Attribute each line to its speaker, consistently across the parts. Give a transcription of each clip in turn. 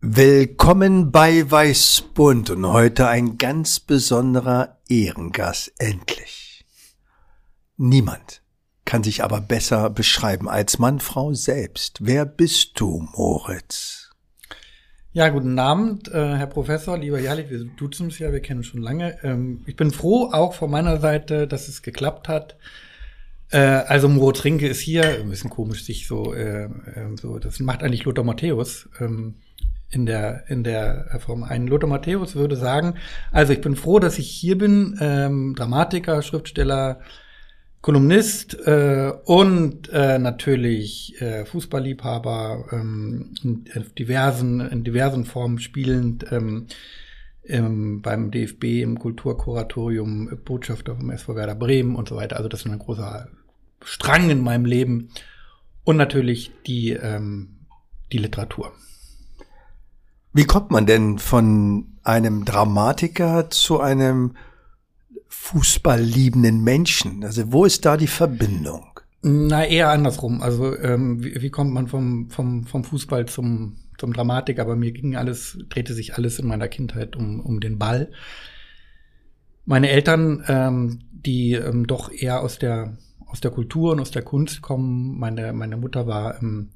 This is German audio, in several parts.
Speaker 1: Willkommen bei Weißbund und heute ein ganz besonderer Ehrengast, endlich. Niemand kann sich aber besser beschreiben als Mann, selbst. Wer bist du, Moritz?
Speaker 2: Ja, guten Abend, äh, Herr Professor, lieber Jali, wir duzen uns ja, wir kennen uns schon lange. Ähm, ich bin froh, auch von meiner Seite, dass es geklappt hat. Äh, also Moritz Rinke ist hier, ein bisschen komisch sich so, äh, äh so das macht eigentlich Lothar Matthäus. Ähm, in der, in der Form. Ein Lothar Matthäus würde sagen, also ich bin froh, dass ich hier bin, ähm, Dramatiker, Schriftsteller, Kolumnist äh, und äh, natürlich äh, Fußballliebhaber ähm, in, diversen, in diversen Formen spielend ähm, ähm, beim DFB im Kulturkuratorium Botschafter vom SV Werder Bremen und so weiter. Also das ist ein großer Strang in meinem Leben und natürlich die, ähm, die Literatur.
Speaker 1: Wie kommt man denn von einem Dramatiker zu einem fußballliebenden Menschen? Also wo ist da die Verbindung?
Speaker 2: Na, eher andersrum. Also ähm, wie, wie kommt man vom, vom, vom Fußball zum, zum Dramatiker? Bei mir ging alles, drehte sich alles in meiner Kindheit um, um den Ball. Meine Eltern, ähm, die ähm, doch eher aus der, aus der Kultur und aus der Kunst kommen, meine, meine Mutter war ähm,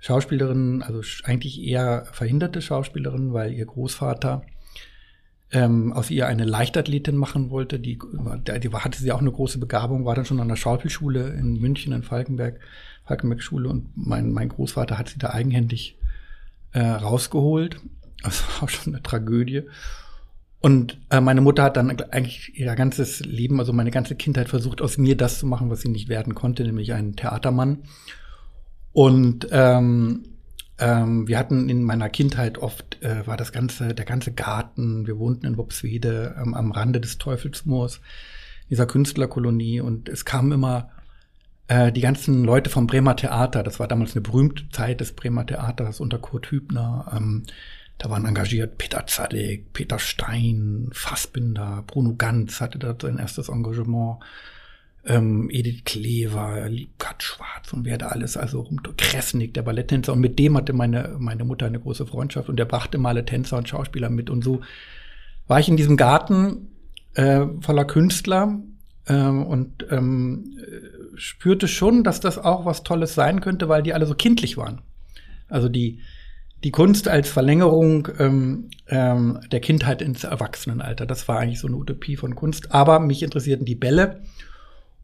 Speaker 2: Schauspielerin, also eigentlich eher verhinderte Schauspielerin, weil ihr Großvater ähm, aus ihr eine Leichtathletin machen wollte. Die, die hatte sie auch eine große Begabung, war dann schon an der Schauspielschule in München, in Falkenberg, Falkenberg-Schule und mein, mein Großvater hat sie da eigenhändig äh, rausgeholt. Das war auch schon eine Tragödie. Und äh, meine Mutter hat dann eigentlich ihr ganzes Leben, also meine ganze Kindheit versucht, aus mir das zu machen, was sie nicht werden konnte, nämlich einen Theatermann. Und ähm, ähm, wir hatten in meiner Kindheit oft, äh, war das ganze, der ganze Garten, wir wohnten in Wopswede ähm, am Rande des Teufelsmoors, dieser Künstlerkolonie. Und es kamen immer äh, die ganzen Leute vom Bremer Theater, das war damals eine berühmte Zeit des Bremer Theaters unter Kurt Hübner, ähm, da waren engagiert Peter Zadek, Peter Stein, Fassbinder, Bruno Ganz hatte da sein erstes Engagement ähm, Edith Klever, Liebkat Schwarz und wer da alles, also Kresnik, der Balletttänzer. Und mit dem hatte meine, meine Mutter eine große Freundschaft und der brachte mal alle Tänzer und Schauspieler mit. Und so war ich in diesem Garten äh, voller Künstler äh, und ähm, spürte schon, dass das auch was Tolles sein könnte, weil die alle so kindlich waren. Also die, die Kunst als Verlängerung ähm, ähm, der Kindheit ins Erwachsenenalter. Das war eigentlich so eine Utopie von Kunst. Aber mich interessierten die Bälle.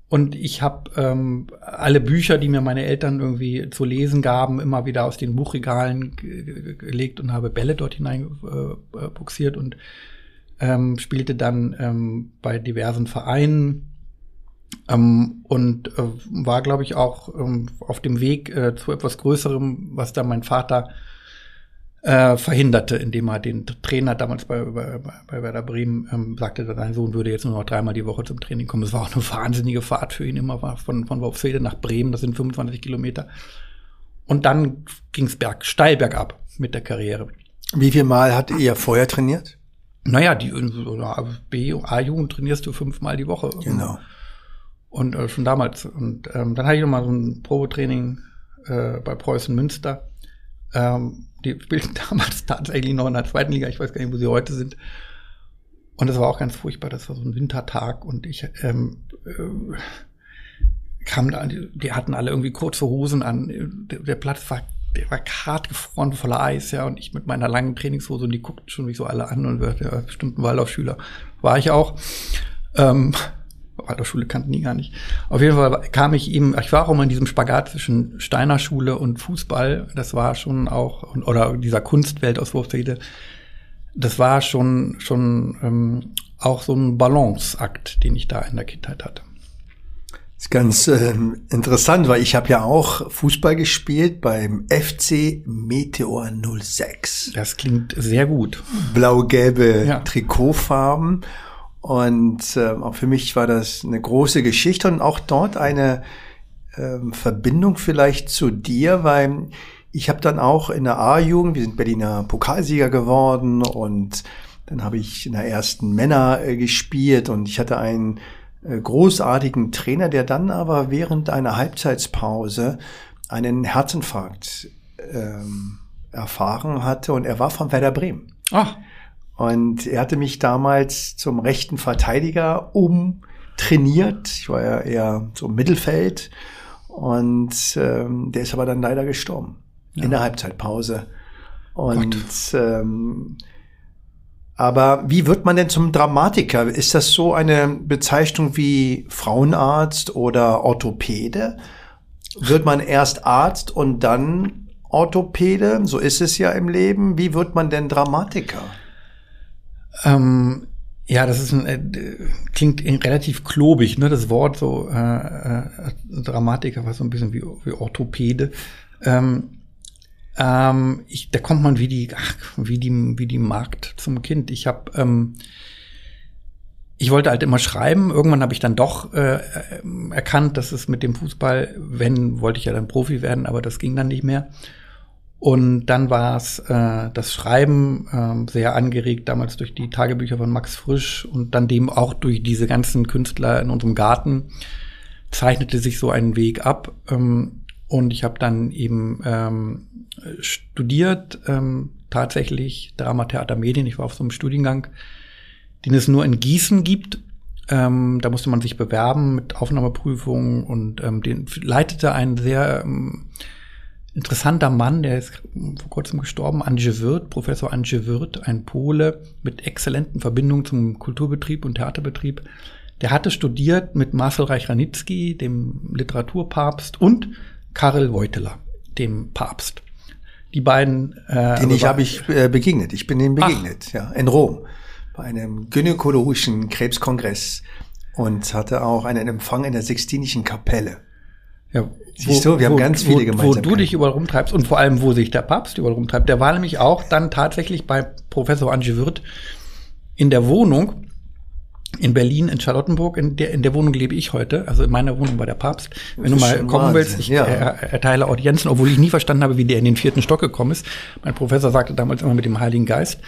Speaker 2: Und ich habe ähm, alle Bücher, die mir meine Eltern irgendwie zu lesen gaben, immer wieder aus den Buchregalen gelegt und habe Bälle dort hinein äh, äh, und ähm, spielte dann ähm, bei diversen Vereinen. Ähm, und äh, war, glaube ich, auch ähm, auf dem Weg äh, zu etwas Größerem, was da mein Vater äh, verhinderte, indem er den Trainer damals bei, bei, bei Werder Bremen ähm, sagte, sein Sohn würde jetzt nur noch dreimal die Woche zum Training kommen. Es war auch eine wahnsinnige Fahrt für ihn immer von, von Worpswede nach Bremen, das sind 25 Kilometer. Und dann ging es berg, steil bergab mit der Karriere.
Speaker 1: Wie viel Mal hat ihr vorher trainiert?
Speaker 2: Naja, die B- A-Jugend trainierst du fünfmal die Woche.
Speaker 1: Genau.
Speaker 2: Und äh, schon damals. Und ähm, dann hatte ich noch mal so ein Probetraining äh, bei Preußen Münster. Ähm, die spielten damals tatsächlich noch in der zweiten Liga, ich weiß gar nicht, wo sie heute sind. Und das war auch ganz furchtbar, das war so ein Wintertag und ich ähm, äh, kam da, die, hatten alle irgendwie kurze Hosen an. Der, der Platz war, der war hart gefroren, voller Eis, ja, und ich mit meiner langen Trainingshose und die guckten schon mich so alle an und wir, ja, bestimmt ein Waldorfschüler. War ich auch. Ähm, Waldorfschule kannten die gar nicht. Auf jeden Fall kam ich ihm, ich war auch immer in diesem Spagat zwischen Steiner Schule und Fußball. Das war schon auch, oder dieser Kunstwelt aus Wurfsede. Das war schon, schon ähm, auch so ein Balanceakt, den ich da in der Kindheit hatte.
Speaker 1: Das ist ganz äh, interessant, weil ich habe ja auch Fußball gespielt beim FC Meteor 06.
Speaker 2: Das klingt sehr gut.
Speaker 1: Blau-gelbe ja. Trikotfarben. Und äh, auch für mich war das eine große Geschichte und auch dort eine äh, Verbindung vielleicht zu dir, weil ich habe dann auch in der A-Jugend, wir sind Berliner Pokalsieger geworden und dann habe ich in der ersten Männer äh, gespielt und ich hatte einen äh, großartigen Trainer, der dann aber während einer Halbzeitspause einen Herzinfarkt ähm, erfahren hatte und er war von Werder Bremen.
Speaker 2: Ach.
Speaker 1: Und er hatte mich damals zum rechten Verteidiger umtrainiert. Ich war ja eher so im Mittelfeld. Und ähm, der ist aber dann leider gestorben ja. in der Halbzeitpause. Und ähm, aber wie wird man denn zum Dramatiker? Ist das so eine Bezeichnung wie Frauenarzt oder Orthopäde? Wird man erst Arzt und dann Orthopäde? So ist es ja im Leben. Wie wird man denn Dramatiker?
Speaker 2: Ähm, ja, das ist ein, äh, klingt relativ klobig, ne? Das Wort so äh, äh, Dramatiker war so ein bisschen wie, wie Orthopäde. Ähm, ähm, ich, da kommt man wie die, ach, wie die, wie die Markt zum Kind. Ich habe, ähm, ich wollte halt immer schreiben. Irgendwann habe ich dann doch äh, erkannt, dass es mit dem Fußball, wenn wollte ich ja dann Profi werden, aber das ging dann nicht mehr. Und dann war es äh, das Schreiben äh, sehr angeregt, damals durch die Tagebücher von Max Frisch und dann dem auch durch diese ganzen Künstler in unserem Garten zeichnete sich so ein Weg ab. Ähm, und ich habe dann eben ähm, studiert, ähm, tatsächlich Drama, Theater, Medien. Ich war auf so einem Studiengang, den es nur in Gießen gibt. Ähm, da musste man sich bewerben mit Aufnahmeprüfungen und ähm, den leitete ein sehr ähm, interessanter Mann, der ist vor kurzem gestorben, Anje Wirth, Professor Anje Wirth, ein Pole mit exzellenten Verbindungen zum Kulturbetrieb und Theaterbetrieb. Der hatte studiert mit Marcel Reich-Ranitzky, dem Literaturpapst, und Karel Wojtyla, dem Papst. Die beiden.
Speaker 1: Äh, Den ich habe ich äh, begegnet. Ich bin ihnen begegnet, Ach. ja, in Rom bei einem gynäkologischen Krebskongress und hatte auch einen Empfang in der Sixtinischen Kapelle.
Speaker 2: Ja, Siehst du, wir wo, haben ganz viele wo, Gemeinsamkeiten. Wo du dich überall rumtreibst und vor allem, wo sich der Papst überall rumtreibt. Der war nämlich auch dann tatsächlich bei Professor Ange Wirth in der Wohnung in Berlin, in Charlottenburg, in der, in der Wohnung lebe ich heute. Also in meiner Wohnung war der Papst. Wenn du mal kommen Wahnsinn. willst, ich ja. erteile Audienzen, obwohl ich nie verstanden habe, wie der in den vierten Stock gekommen ist. Mein Professor sagte damals immer mit dem Heiligen Geist.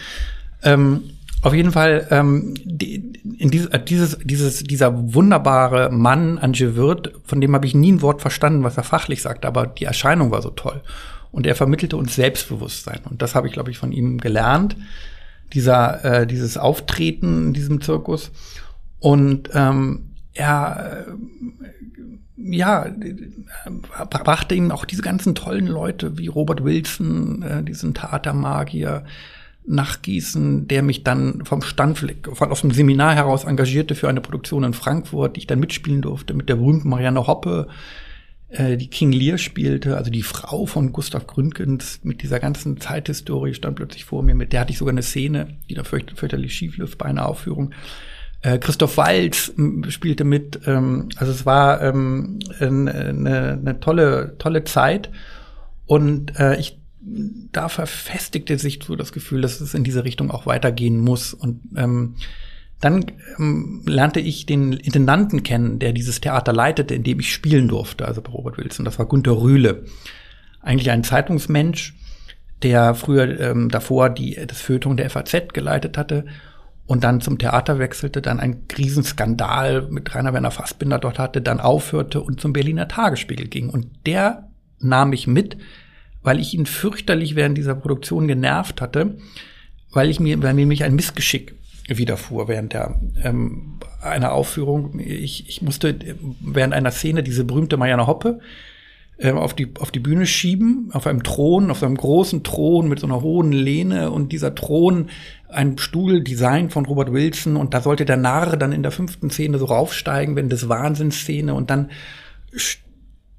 Speaker 2: Ähm, auf jeden Fall, ähm, die, in dieses, äh, dieses, dieses, dieser wunderbare Mann, Ange Wirth, von dem habe ich nie ein Wort verstanden, was er fachlich sagt, aber die Erscheinung war so toll. Und er vermittelte uns Selbstbewusstsein. Und das habe ich, glaube ich, von ihm gelernt dieser, äh, dieses Auftreten in diesem Zirkus. Und ähm, er äh, ja, brachte ihm auch diese ganzen tollen Leute wie Robert Wilson, äh, diesen Theatermagier, Nachgießen, der mich dann vom Standfleck, von aus dem Seminar heraus engagierte für eine Produktion in Frankfurt, die ich dann mitspielen durfte mit der berühmten Marianne Hoppe, äh, die King Lear spielte, also die Frau von Gustav Gründgens mit dieser ganzen Zeithistorie stand plötzlich vor mir. Mit der hatte ich sogar eine Szene, die da fürcht, fürchterlich schief lief bei einer Aufführung. Äh, Christoph Walz spielte mit. Ähm, also es war ähm, eine, eine tolle, tolle Zeit. Und äh, ich da verfestigte sich so das Gefühl, dass es in diese Richtung auch weitergehen muss. Und ähm, dann ähm, lernte ich den Intendanten kennen, der dieses Theater leitete, in dem ich spielen durfte, also bei Robert Wilson. Das war Günter Rühle. Eigentlich ein Zeitungsmensch, der früher ähm, davor die, das Feuilleton der FAZ geleitet hatte und dann zum Theater wechselte, dann ein Riesenskandal mit Rainer Werner Fassbinder dort hatte, dann aufhörte und zum Berliner Tagesspiegel ging. Und der nahm mich mit, weil ich ihn fürchterlich während dieser Produktion genervt hatte, weil ich mir, weil mir mich ein Missgeschick widerfuhr während der ähm, einer Aufführung. Ich, ich musste während einer Szene diese berühmte Marianne Hoppe äh, auf die auf die Bühne schieben, auf einem Thron, auf einem großen Thron mit so einer hohen Lehne und dieser Thron ein Stuhldesign von Robert Wilson und da sollte der Narr dann in der fünften Szene so raufsteigen, wenn das Wahnsinnsszene und dann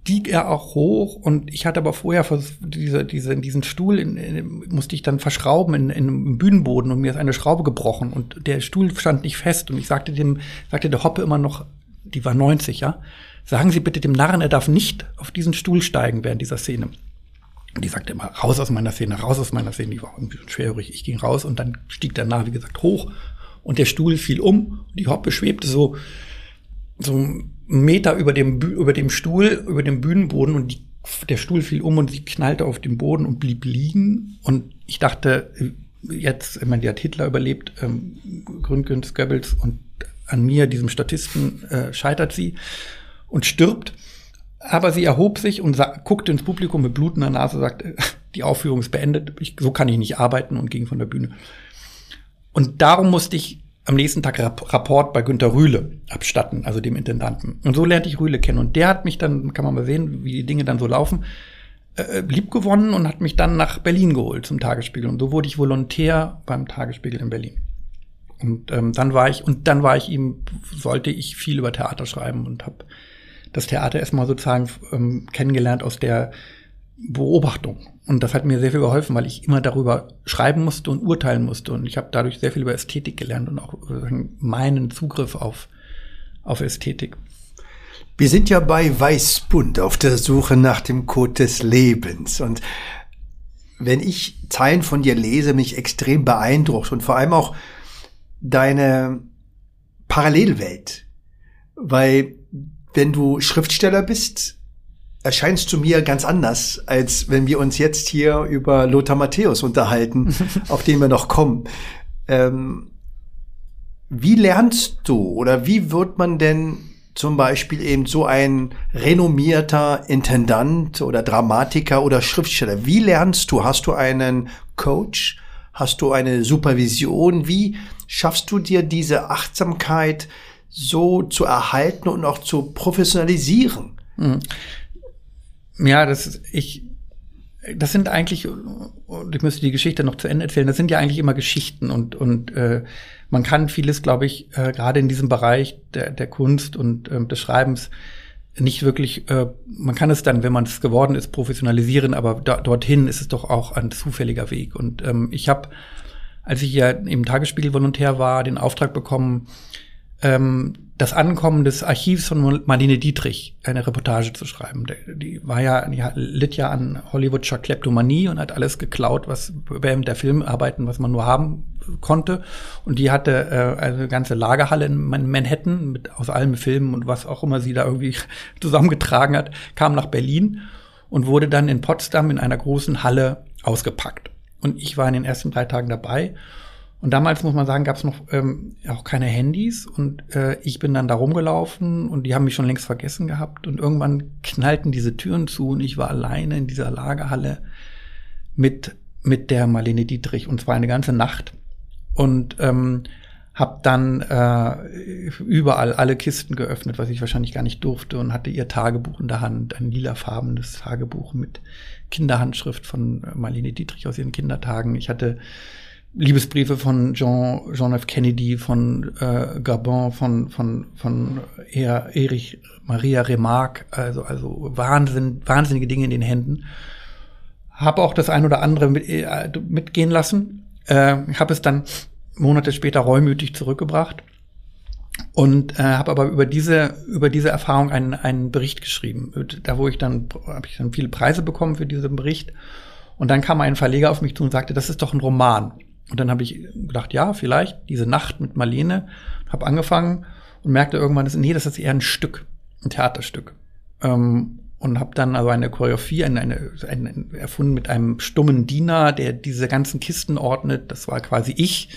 Speaker 2: stieg er auch hoch und ich hatte aber vorher diese, diese, diesen Stuhl in, in, musste ich dann verschrauben in, in, im Bühnenboden und mir ist eine Schraube gebrochen und der Stuhl stand nicht fest und ich sagte dem, sagte der Hoppe immer noch, die war 90, ja, sagen Sie bitte dem Narren, er darf nicht auf diesen Stuhl steigen während dieser Szene. Und die sagte immer, raus aus meiner Szene, raus aus meiner Szene. Die war irgendwie schwerhörig. Ich ging raus und dann stieg der Narr, wie gesagt, hoch und der Stuhl fiel um. Die Hoppe schwebte so, so Meter über dem, über dem Stuhl, über dem Bühnenboden und die, der Stuhl fiel um und sie knallte auf den Boden und blieb liegen. Und ich dachte, jetzt, ich meine, die hat Hitler überlebt, ähm, Gründgens, Goebbels und an mir, diesem Statisten, äh, scheitert sie und stirbt. Aber sie erhob sich und guckte ins Publikum mit blutender Nase, sagte, die Aufführung ist beendet, ich, so kann ich nicht arbeiten und ging von der Bühne. Und darum musste ich am nächsten Tag Rapport bei Günter Rühle abstatten, also dem Intendanten. Und so lernte ich Rühle kennen. Und der hat mich dann, kann man mal sehen, wie die Dinge dann so laufen, äh, lieb gewonnen und hat mich dann nach Berlin geholt zum Tagesspiegel. Und so wurde ich Volontär beim Tagesspiegel in Berlin. Und ähm, dann war ich, und dann war ich ihm, sollte ich viel über Theater schreiben und habe das Theater erstmal sozusagen ähm, kennengelernt aus der Beobachtung. Und das hat mir sehr viel geholfen, weil ich immer darüber schreiben musste und urteilen musste. Und ich habe dadurch sehr viel über Ästhetik gelernt und auch meinen Zugriff auf, auf Ästhetik.
Speaker 1: Wir sind ja bei Weißbund auf der Suche nach dem Code des Lebens. Und wenn ich Zeilen von dir lese, mich extrem beeindruckt und vor allem auch deine Parallelwelt. Weil wenn du Schriftsteller bist, erscheinst du mir ganz anders, als wenn wir uns jetzt hier über Lothar Matthäus unterhalten, auf den wir noch kommen. Ähm, wie lernst du oder wie wird man denn zum Beispiel eben so ein renommierter Intendant oder Dramatiker oder Schriftsteller? Wie lernst du? Hast du einen Coach? Hast du eine Supervision? Wie schaffst du dir diese Achtsamkeit so zu erhalten und auch zu professionalisieren?
Speaker 2: Ja, das ist, ich, das sind eigentlich, ich müsste die Geschichte noch zu Ende erzählen, das sind ja eigentlich immer Geschichten und, und äh, man kann vieles, glaube ich, äh, gerade in diesem Bereich der, der Kunst und ähm, des Schreibens nicht wirklich, äh, man kann es dann, wenn man es geworden ist, professionalisieren, aber da, dorthin ist es doch auch ein zufälliger Weg. Und ähm, ich habe, als ich ja im Tagesspiegel Volontär war, den Auftrag bekommen, ähm, das Ankommen des Archivs von Marlene Dietrich eine Reportage zu schreiben. Die war ja, die litt ja an Hollywoodscher Kleptomanie und hat alles geklaut, was während der Filmarbeiten, was man nur haben konnte. Und die hatte äh, eine ganze Lagerhalle in Manhattan mit aus allen Filmen und was auch immer sie da irgendwie zusammengetragen hat, kam nach Berlin und wurde dann in Potsdam in einer großen Halle ausgepackt. Und ich war in den ersten drei Tagen dabei und damals muss man sagen, gab es noch ähm, auch keine Handys und äh, ich bin dann da rumgelaufen und die haben mich schon längst vergessen gehabt und irgendwann knallten diese Türen zu und ich war alleine in dieser Lagerhalle mit mit der Marlene Dietrich und zwar eine ganze Nacht und ähm, habe dann äh, überall alle Kisten geöffnet, was ich wahrscheinlich gar nicht durfte und hatte ihr Tagebuch in der Hand, ein lilafarbenes Tagebuch mit Kinderhandschrift von Marlene Dietrich aus ihren Kindertagen. Ich hatte Liebesbriefe von Jean, John F. Kennedy, von äh, Gabon, von, von, von er, Erich Maria Remarque, also, also Wahnsinn, wahnsinnige Dinge in den Händen. Habe auch das ein oder andere mit, äh, mitgehen lassen. Äh, habe es dann Monate später reumütig zurückgebracht und äh, habe aber über diese über diese Erfahrung einen einen Bericht geschrieben. Da wo ich dann habe ich dann viele Preise bekommen für diesen Bericht und dann kam ein Verleger auf mich zu und sagte, das ist doch ein Roman. Und dann habe ich gedacht, ja, vielleicht diese Nacht mit Marlene, habe angefangen und merkte irgendwann, dass, nee, das ist eher ein Stück, ein Theaterstück. Ähm, und habe dann also eine Choreografie eine, eine, eine, erfunden mit einem stummen Diener, der diese ganzen Kisten ordnet. Das war quasi ich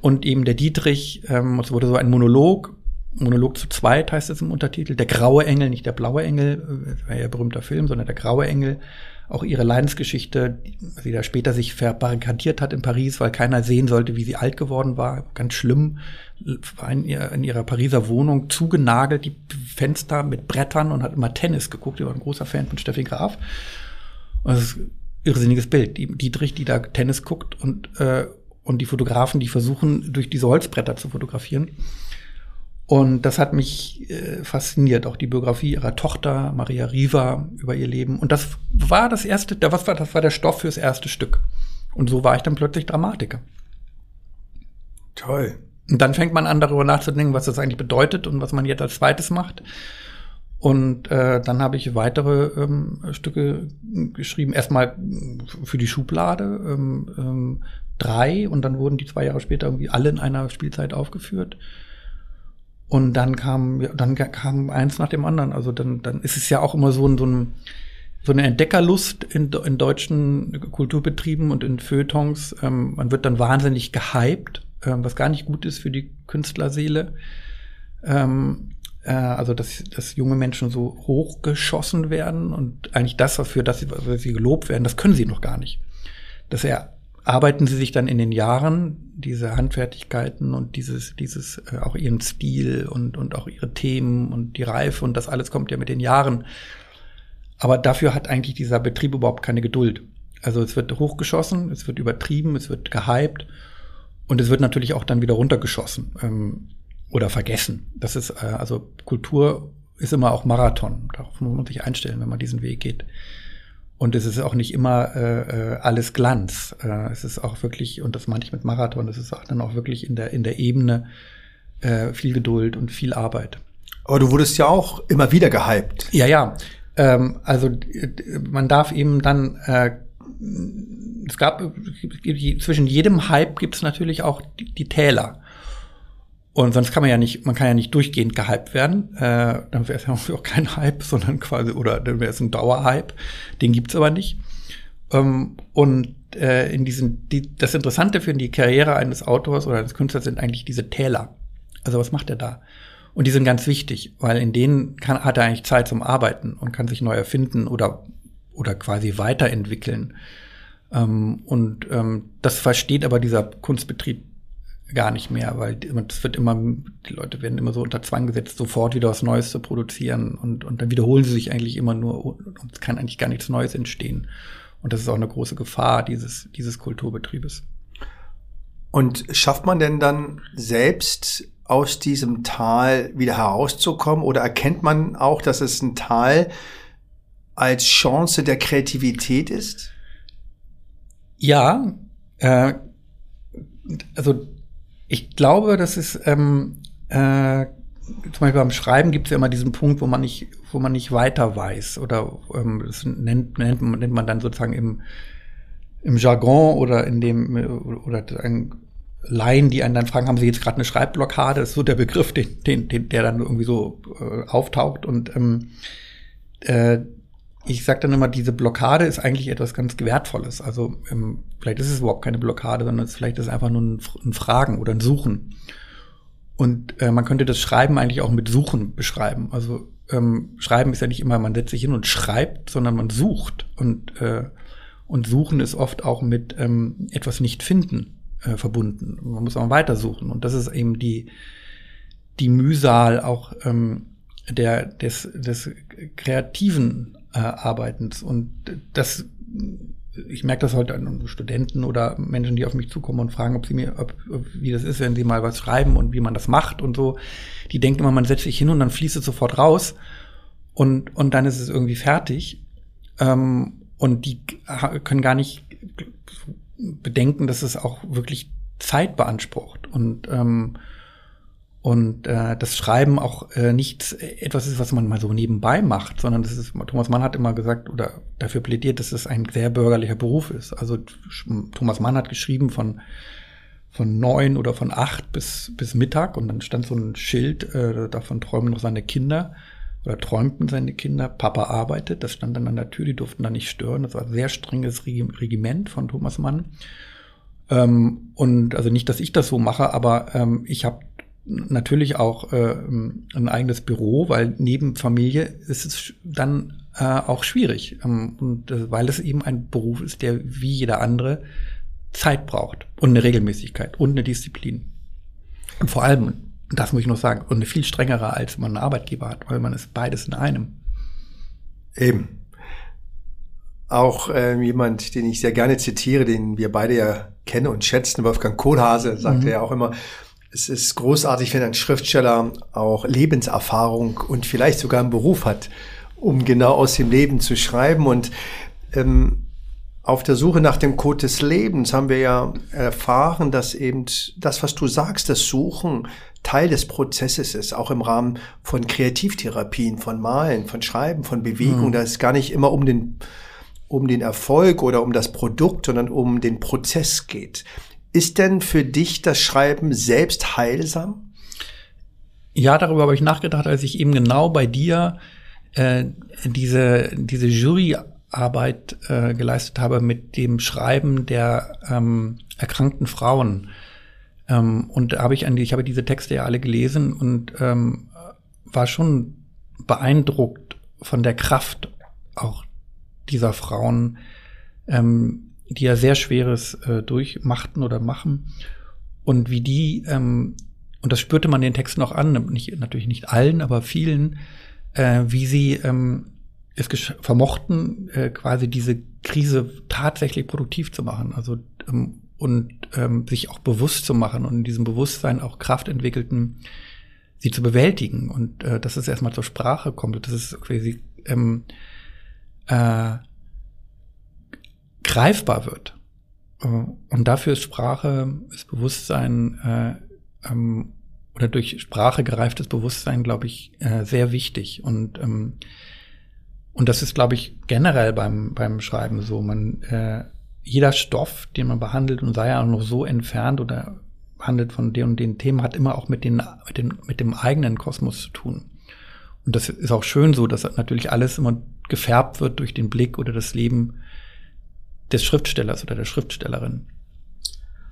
Speaker 2: und eben der Dietrich. Ähm, es wurde so ein Monolog, Monolog zu zweit heißt es im Untertitel. Der graue Engel, nicht der blaue Engel, das war ja ein berühmter Film, sondern der graue Engel auch ihre Leidensgeschichte, sie da später sich verbarrikadiert hat in Paris, weil keiner sehen sollte, wie sie alt geworden war. Ganz schlimm. War in ihrer Pariser Wohnung zugenagelt, die Fenster mit Brettern und hat immer Tennis geguckt. Sie war ein großer Fan von Steffi Graf. Und das ist ein irrsinniges Bild. Die Dietrich, die da Tennis guckt und, äh, und die Fotografen, die versuchen, durch diese Holzbretter zu fotografieren. Und das hat mich äh, fasziniert, auch die Biografie ihrer Tochter Maria Riva über ihr Leben. Und das war das erste, was war, das war der Stoff fürs erste Stück. Und so war ich dann plötzlich Dramatiker.
Speaker 1: Toll.
Speaker 2: Und dann fängt man an, darüber nachzudenken, was das eigentlich bedeutet und was man jetzt als zweites macht. Und äh, dann habe ich weitere ähm, Stücke geschrieben. Erstmal für die Schublade ähm, ähm, drei und dann wurden die zwei Jahre später irgendwie alle in einer Spielzeit aufgeführt. Und dann kam, dann kam eins nach dem anderen. Also dann, dann ist es ja auch immer so ein, so ein so eine Entdeckerlust in, in deutschen Kulturbetrieben und in Feuilletons. Ähm, man wird dann wahnsinnig gehypt, ähm, was gar nicht gut ist für die Künstlerseele. Ähm, äh, also dass, dass junge Menschen so hochgeschossen werden und eigentlich das, für das sie, was sie gelobt werden, das können sie noch gar nicht. Das erarbeiten sie sich dann in den Jahren, diese Handfertigkeiten und dieses, dieses, äh, auch ihren Stil und, und auch ihre Themen und die Reife und das alles kommt ja mit den Jahren. Aber dafür hat eigentlich dieser Betrieb überhaupt keine Geduld. Also es wird hochgeschossen, es wird übertrieben, es wird gehypt und es wird natürlich auch dann wieder runtergeschossen. Ähm, oder vergessen. Das ist, äh, also Kultur ist immer auch Marathon. Darauf muss man sich einstellen, wenn man diesen Weg geht. Und es ist auch nicht immer äh, äh, alles Glanz. Äh, es ist auch wirklich, und das meine ich mit Marathon, es ist auch dann auch wirklich in der, in der Ebene äh, viel Geduld und viel Arbeit.
Speaker 1: Aber du wurdest ja auch immer wieder gehypt.
Speaker 2: Ja, ja. Ähm, also man darf eben dann, äh, es gab zwischen jedem Hype gibt es natürlich auch die, die Täler. Und sonst kann man ja nicht, man kann ja nicht durchgehend gehypt werden. Äh, dann wäre es ja auch kein Hype, sondern quasi, oder dann wäre es ein Dauerhype. Den gibt's aber nicht. Ähm, und äh, in diesen, die, das Interessante für die Karriere eines Autors oder eines Künstlers sind eigentlich diese Täler. Also was macht er da? Und die sind ganz wichtig, weil in denen kann, hat er eigentlich Zeit zum Arbeiten und kann sich neu erfinden oder, oder quasi weiterentwickeln. Ähm, und ähm, das versteht aber dieser Kunstbetrieb gar nicht mehr, weil es wird immer, die Leute werden immer so unter Zwang gesetzt, sofort wieder was Neues zu produzieren und, und dann wiederholen sie sich eigentlich immer nur und es kann eigentlich gar nichts Neues entstehen. Und das ist auch eine große Gefahr dieses, dieses Kulturbetriebes.
Speaker 1: Und schafft man denn dann selbst aus diesem Tal wieder herauszukommen oder erkennt man auch, dass es ein Tal als Chance der Kreativität ist?
Speaker 2: Ja, äh, also ich glaube, das ist ähm, äh, zum Beispiel beim Schreiben gibt es ja immer diesen Punkt, wo man nicht, wo man nicht weiter weiß oder ähm, das nennt, nennt, nennt man dann sozusagen im im Jargon oder in dem oder ein Laien, die einen dann fragen, haben Sie jetzt gerade eine Schreibblockade? Das ist so der Begriff, den, den, den der dann irgendwie so äh, auftaucht und ähm, äh, ich sage dann immer, diese Blockade ist eigentlich etwas ganz Wertvolles. Also ähm, vielleicht ist es überhaupt keine Blockade, sondern es, vielleicht ist es einfach nur ein, ein Fragen oder ein Suchen. Und äh, man könnte das Schreiben eigentlich auch mit Suchen beschreiben. Also ähm, Schreiben ist ja nicht immer, man setzt sich hin und schreibt, sondern man sucht. Und, äh, und Suchen ist oft auch mit ähm, etwas nicht finden äh, verbunden. Man muss auch weiter suchen. Und das ist eben die, die Mühsal auch ähm, der, des, des kreativen äh, Arbeitens. Und das, ich merke das heute an Studenten oder Menschen, die auf mich zukommen und fragen, ob sie mir, ob, wie das ist, wenn sie mal was schreiben und wie man das macht und so. Die denken immer, man setzt sich hin und dann fließt es sofort raus und, und dann ist es irgendwie fertig. Ähm, und die können gar nicht bedenken, dass es auch wirklich Zeit beansprucht. Und ähm, und äh, das Schreiben auch äh, nicht etwas ist, was man mal so nebenbei macht, sondern das ist, Thomas Mann hat immer gesagt oder dafür plädiert, dass es ein sehr bürgerlicher Beruf ist. Also Thomas Mann hat geschrieben von von neun oder von acht bis bis Mittag und dann stand so ein Schild, äh, davon träumen noch seine Kinder oder träumten seine Kinder, Papa arbeitet, das stand dann an der Tür, die durften da nicht stören. Das war ein sehr strenges Regiment von Thomas Mann. Ähm, und also nicht, dass ich das so mache, aber ähm, ich habe natürlich auch äh, ein eigenes Büro, weil neben Familie ist es dann äh, auch schwierig. Ähm, und äh, weil es eben ein Beruf ist, der wie jeder andere Zeit braucht und eine Regelmäßigkeit und eine Disziplin. Und vor allem, das muss ich noch sagen, und eine viel strengere, als man einen Arbeitgeber hat, weil man ist beides in einem.
Speaker 1: Eben. Auch äh, jemand, den ich sehr gerne zitiere, den wir beide ja kennen und schätzen, Wolfgang Kohlhase, sagte mhm. ja auch immer, es ist großartig, wenn ein Schriftsteller auch Lebenserfahrung und vielleicht sogar einen Beruf hat, um genau aus dem Leben zu schreiben. Und ähm, auf der Suche nach dem Code des Lebens haben wir ja erfahren, dass eben das, was du sagst, das Suchen Teil des Prozesses ist, auch im Rahmen von Kreativtherapien, von Malen, von Schreiben, von Bewegung, mhm. da ist gar nicht immer um den, um den Erfolg oder um das Produkt, sondern um den Prozess geht. Ist denn für dich das Schreiben selbst heilsam?
Speaker 2: Ja, darüber habe ich nachgedacht, als ich eben genau bei dir äh, diese, diese Juryarbeit äh, geleistet habe mit dem Schreiben der ähm, erkrankten Frauen. Ähm, und da habe ich an die, ich habe diese Texte ja alle gelesen und ähm, war schon beeindruckt von der Kraft auch dieser Frauen, ähm, die ja sehr Schweres äh, durchmachten oder machen. Und wie die, ähm, und das spürte man den Texten auch an, nicht, natürlich nicht allen, aber vielen, äh, wie sie ähm, es vermochten, äh, quasi diese Krise tatsächlich produktiv zu machen. Also ähm, und ähm, sich auch bewusst zu machen und in diesem Bewusstsein auch Kraft entwickelten, sie zu bewältigen. Und äh, dass es erstmal zur Sprache kommt, dass es quasi ähm, äh, greifbar wird. Äh, und dafür ist Sprache, ist Bewusstsein äh, ähm, oder durch Sprache gereiftes Bewusstsein, glaube ich, äh, sehr wichtig. Und ähm, und das ist, glaube ich, generell beim beim Schreiben so. Man äh, jeder Stoff, den man behandelt und sei er auch noch so entfernt oder handelt von den und den Themen, hat immer auch mit, den, mit, den, mit dem eigenen Kosmos zu tun. Und das ist auch schön so, dass natürlich alles immer gefärbt wird durch den Blick oder das Leben des Schriftstellers oder der Schriftstellerin.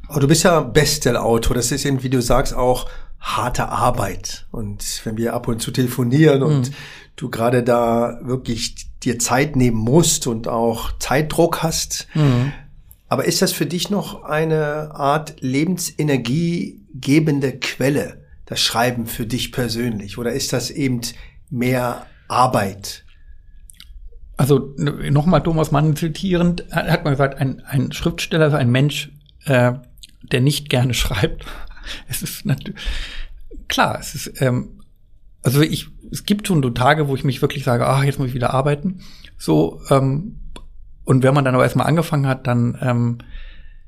Speaker 1: Aber du bist ja Bestseller-Autor. Das ist eben, wie du sagst, auch harte Arbeit. Und wenn wir ab und zu telefonieren und mhm. du gerade da wirklich dir Zeit nehmen musst und auch Zeitdruck hast. Mhm. Aber ist das für dich noch eine Art lebensenergiegebende Quelle, das Schreiben für dich persönlich? Oder ist das eben mehr Arbeit?
Speaker 2: Also nochmal Thomas Mann zitierend, hat man gesagt, ein, ein Schriftsteller ist ein Mensch, äh, der nicht gerne schreibt. Es ist natürlich klar, es ist ähm, also ich, es gibt schon so Tage, wo ich mich wirklich sage, ach, jetzt muss ich wieder arbeiten. So, ähm, und wenn man dann aber erstmal angefangen hat, dann, ähm,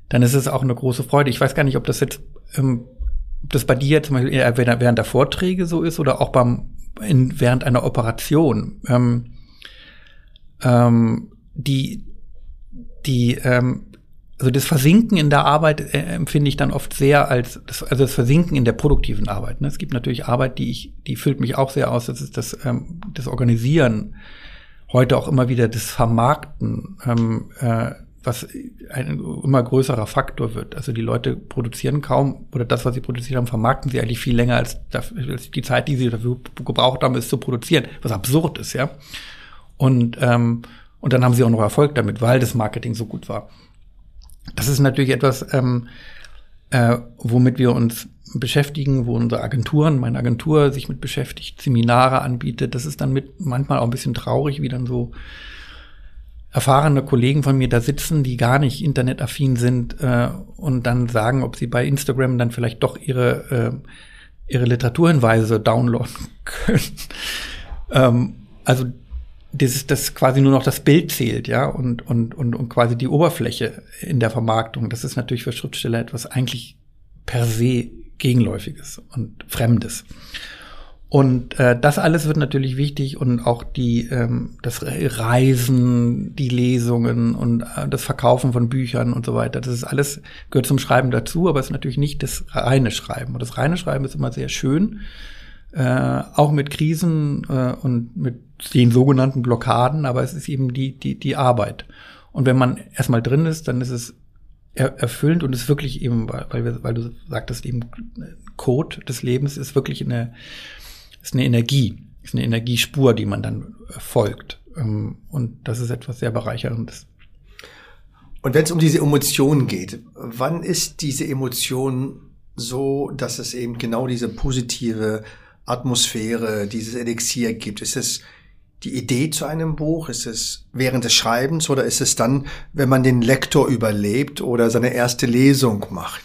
Speaker 2: dann ist es auch eine große Freude. Ich weiß gar nicht, ob das jetzt, ähm, ob das bei dir zum Beispiel während der Vorträge so ist oder auch beim, in, während einer Operation. Ähm, ähm, die, die, ähm, also das Versinken in der Arbeit äh, empfinde ich dann oft sehr als, das, also das Versinken in der produktiven Arbeit. Ne? Es gibt natürlich Arbeit, die ich, die füllt mich auch sehr aus. Das ist das, ähm, das Organisieren, heute auch immer wieder das Vermarkten, ähm, äh, was ein immer größerer Faktor wird. Also die Leute produzieren kaum oder das, was sie produziert haben, vermarkten sie eigentlich viel länger als, als die Zeit, die sie dafür gebraucht haben, es zu produzieren, was absurd ist, ja. Und ähm, und dann haben sie auch noch Erfolg damit, weil das Marketing so gut war. Das ist natürlich etwas, ähm, äh, womit wir uns beschäftigen, wo unsere Agenturen, meine Agentur sich mit beschäftigt, Seminare anbietet. Das ist dann mit manchmal auch ein bisschen traurig, wie dann so erfahrene Kollegen von mir da sitzen, die gar nicht internetaffin sind äh, und dann sagen, ob sie bei Instagram dann vielleicht doch ihre äh, ihre Literaturhinweise downloaden können. ähm, also dieses, das quasi nur noch das Bild zählt, ja, und, und, und, und quasi die Oberfläche in der Vermarktung. Das ist natürlich für Schriftsteller etwas eigentlich per se Gegenläufiges und Fremdes. Und äh, das alles wird natürlich wichtig und auch die ähm, das Reisen, die Lesungen und äh, das Verkaufen von Büchern und so weiter. Das ist alles gehört zum Schreiben dazu, aber es ist natürlich nicht das reine Schreiben. Und das reine Schreiben ist immer sehr schön, äh, auch mit Krisen äh, und mit den sogenannten Blockaden, aber es ist eben die, die, die Arbeit. Und wenn man erstmal drin ist, dann ist es er, erfüllend und ist wirklich eben, weil, wir, weil du sagtest, eben Code des Lebens ist wirklich eine, ist eine Energie, ist eine Energiespur, die man dann folgt. Ähm, und das ist etwas sehr Bereicherndes.
Speaker 1: Und wenn es um diese Emotionen geht, wann ist diese Emotion so, dass es eben genau diese positive Atmosphäre, dieses Elixier gibt? Ist es die Idee zu einem Buch? Ist es während des Schreibens oder ist es dann, wenn man den Lektor überlebt oder seine erste Lesung macht?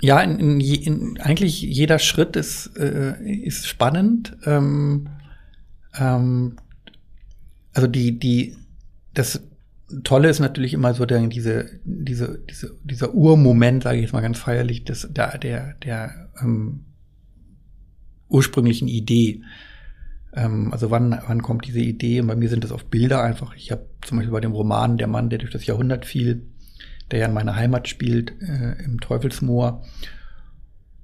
Speaker 2: Ja, in, in, in, eigentlich jeder Schritt ist, äh, ist spannend. Ähm, ähm, also die, die, das, Tolle ist natürlich immer so der, diese, diese, diese, dieser Urmoment, sage ich jetzt mal ganz feierlich, des, der, der, der ähm, ursprünglichen Idee. Ähm, also wann, wann kommt diese Idee? Und bei mir sind das oft Bilder einfach. Ich habe zum Beispiel bei dem Roman Der Mann, der durch das Jahrhundert fiel, der ja in meiner Heimat spielt, äh, im Teufelsmoor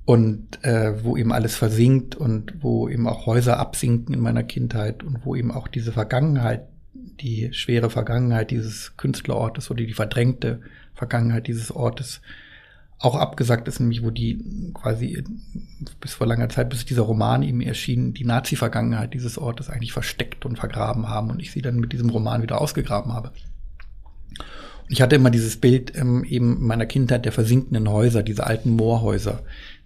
Speaker 2: und äh, wo eben alles versinkt und wo eben auch Häuser absinken in meiner Kindheit und wo eben auch diese Vergangenheit, die schwere Vergangenheit dieses Künstlerortes oder die verdrängte Vergangenheit dieses Ortes auch abgesagt ist, nämlich wo die quasi bis vor langer Zeit, bis dieser Roman eben erschien, die Nazi-Vergangenheit dieses Ortes eigentlich versteckt und vergraben haben und ich sie dann mit diesem Roman wieder ausgegraben habe. Und ich hatte immer dieses Bild ähm, eben meiner Kindheit der versinkenden Häuser, diese alten Moorhäuser,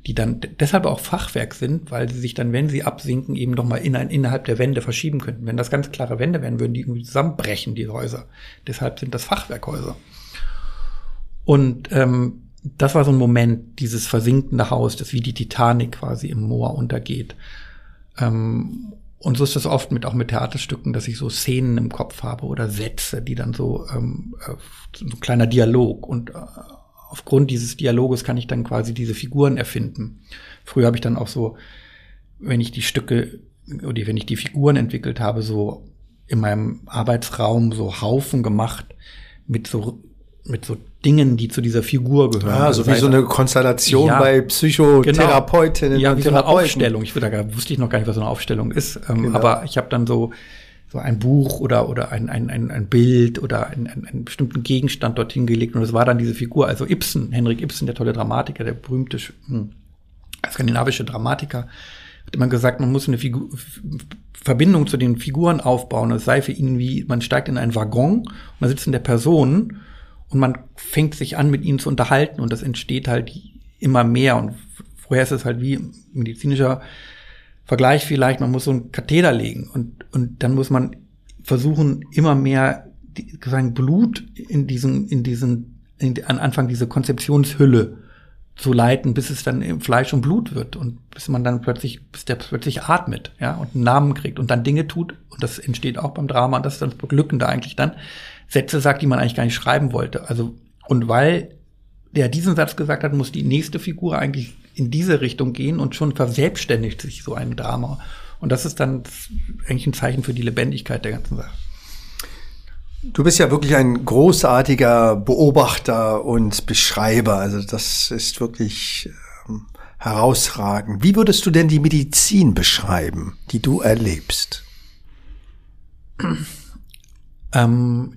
Speaker 2: die dann deshalb auch Fachwerk sind, weil sie sich dann, wenn sie absinken, eben noch mal in ein, innerhalb der Wände verschieben könnten. Wenn das ganz klare Wände wären, würden die irgendwie zusammenbrechen, die Häuser. Deshalb sind das Fachwerkhäuser. Und ähm, das war so ein Moment, dieses versinkende Haus, das wie die Titanic quasi im Moor untergeht. Ähm, und so ist das oft mit auch mit Theaterstücken, dass ich so Szenen im Kopf habe oder Sätze, die dann so ähm, äh, so ein kleiner Dialog und äh, aufgrund dieses Dialoges kann ich dann quasi diese Figuren erfinden. Früher habe ich dann auch so, wenn ich die Stücke oder wenn ich die Figuren entwickelt habe, so in meinem Arbeitsraum so Haufen gemacht mit so mit so Dingen, die zu dieser Figur gehören.
Speaker 1: Ah, so also wie so eine Konstellation ja, bei Psychotherapeutinnen
Speaker 2: genau. Ja, wie so eine Aufstellung. Ich da wusste ich noch gar nicht, was so eine Aufstellung ist. Ähm, genau. Aber ich habe dann so so ein Buch oder, oder ein, ein, ein, ein Bild oder ein, ein, einen bestimmten Gegenstand dorthin gelegt und es war dann diese Figur, also Ibsen, Henrik Ibsen, der tolle Dramatiker, der berühmte hm, skandinavische Dramatiker, hat immer gesagt, man muss eine Figur, Verbindung zu den Figuren aufbauen. Es sei für ihn wie, man steigt in einen Waggon und da sitzen der Personen und man fängt sich an, mit ihnen zu unterhalten und das entsteht halt immer mehr. Und vorher ist es halt wie medizinischer Vergleich vielleicht, man muss so einen Katheter legen und, und dann muss man versuchen, immer mehr sagen, Blut in diesen, in diesen, in, an Anfang diese Konzeptionshülle zu leiten, bis es dann im Fleisch und Blut wird und bis man dann plötzlich, bis der plötzlich atmet, ja, und einen Namen kriegt und dann Dinge tut. Und das entsteht auch beim Drama und das ist dann das Beglückende eigentlich dann, Sätze sagt, die man eigentlich gar nicht schreiben wollte. Also, und weil der diesen Satz gesagt hat, muss die nächste Figur eigentlich in diese Richtung gehen und schon verselbstständigt sich so ein Drama. Und das ist dann eigentlich ein Zeichen für die Lebendigkeit der ganzen Sache.
Speaker 1: Du bist ja wirklich ein großartiger Beobachter und Beschreiber. Also das ist wirklich ähm, herausragend. Wie würdest du denn die Medizin beschreiben, die du erlebst?
Speaker 2: Ähm,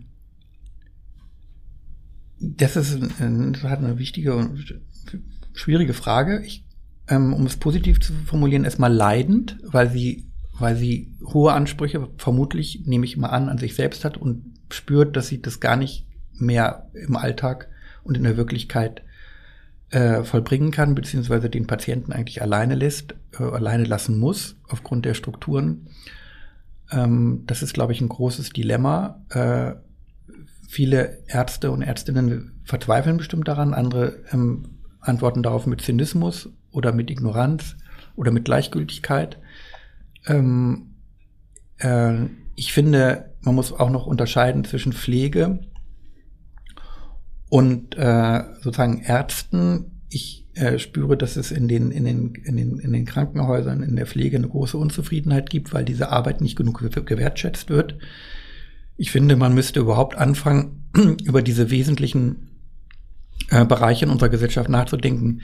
Speaker 2: das ist eine, eine wichtige und schwierige Frage. Ich, ähm, um es positiv zu formulieren, erstmal leidend, weil sie, weil sie hohe Ansprüche, vermutlich nehme ich mal an, an sich selbst hat und spürt, dass sie das gar nicht mehr im Alltag und in der Wirklichkeit äh, vollbringen kann, beziehungsweise den Patienten eigentlich alleine lässt, äh, alleine lassen muss, aufgrund der Strukturen. Ähm, das ist, glaube ich, ein großes Dilemma. Äh, viele Ärzte und Ärztinnen verzweifeln bestimmt daran, andere ähm, antworten darauf mit Zynismus oder mit Ignoranz oder mit Gleichgültigkeit. Ähm, äh, ich finde, man muss auch noch unterscheiden zwischen Pflege und äh, sozusagen Ärzten. Ich äh, spüre, dass es in den, in, den, in, den, in den Krankenhäusern, in der Pflege eine große Unzufriedenheit gibt, weil diese Arbeit nicht genug gewertschätzt wird. Ich finde, man müsste überhaupt anfangen, über diese wesentlichen äh, Bereiche in unserer Gesellschaft nachzudenken.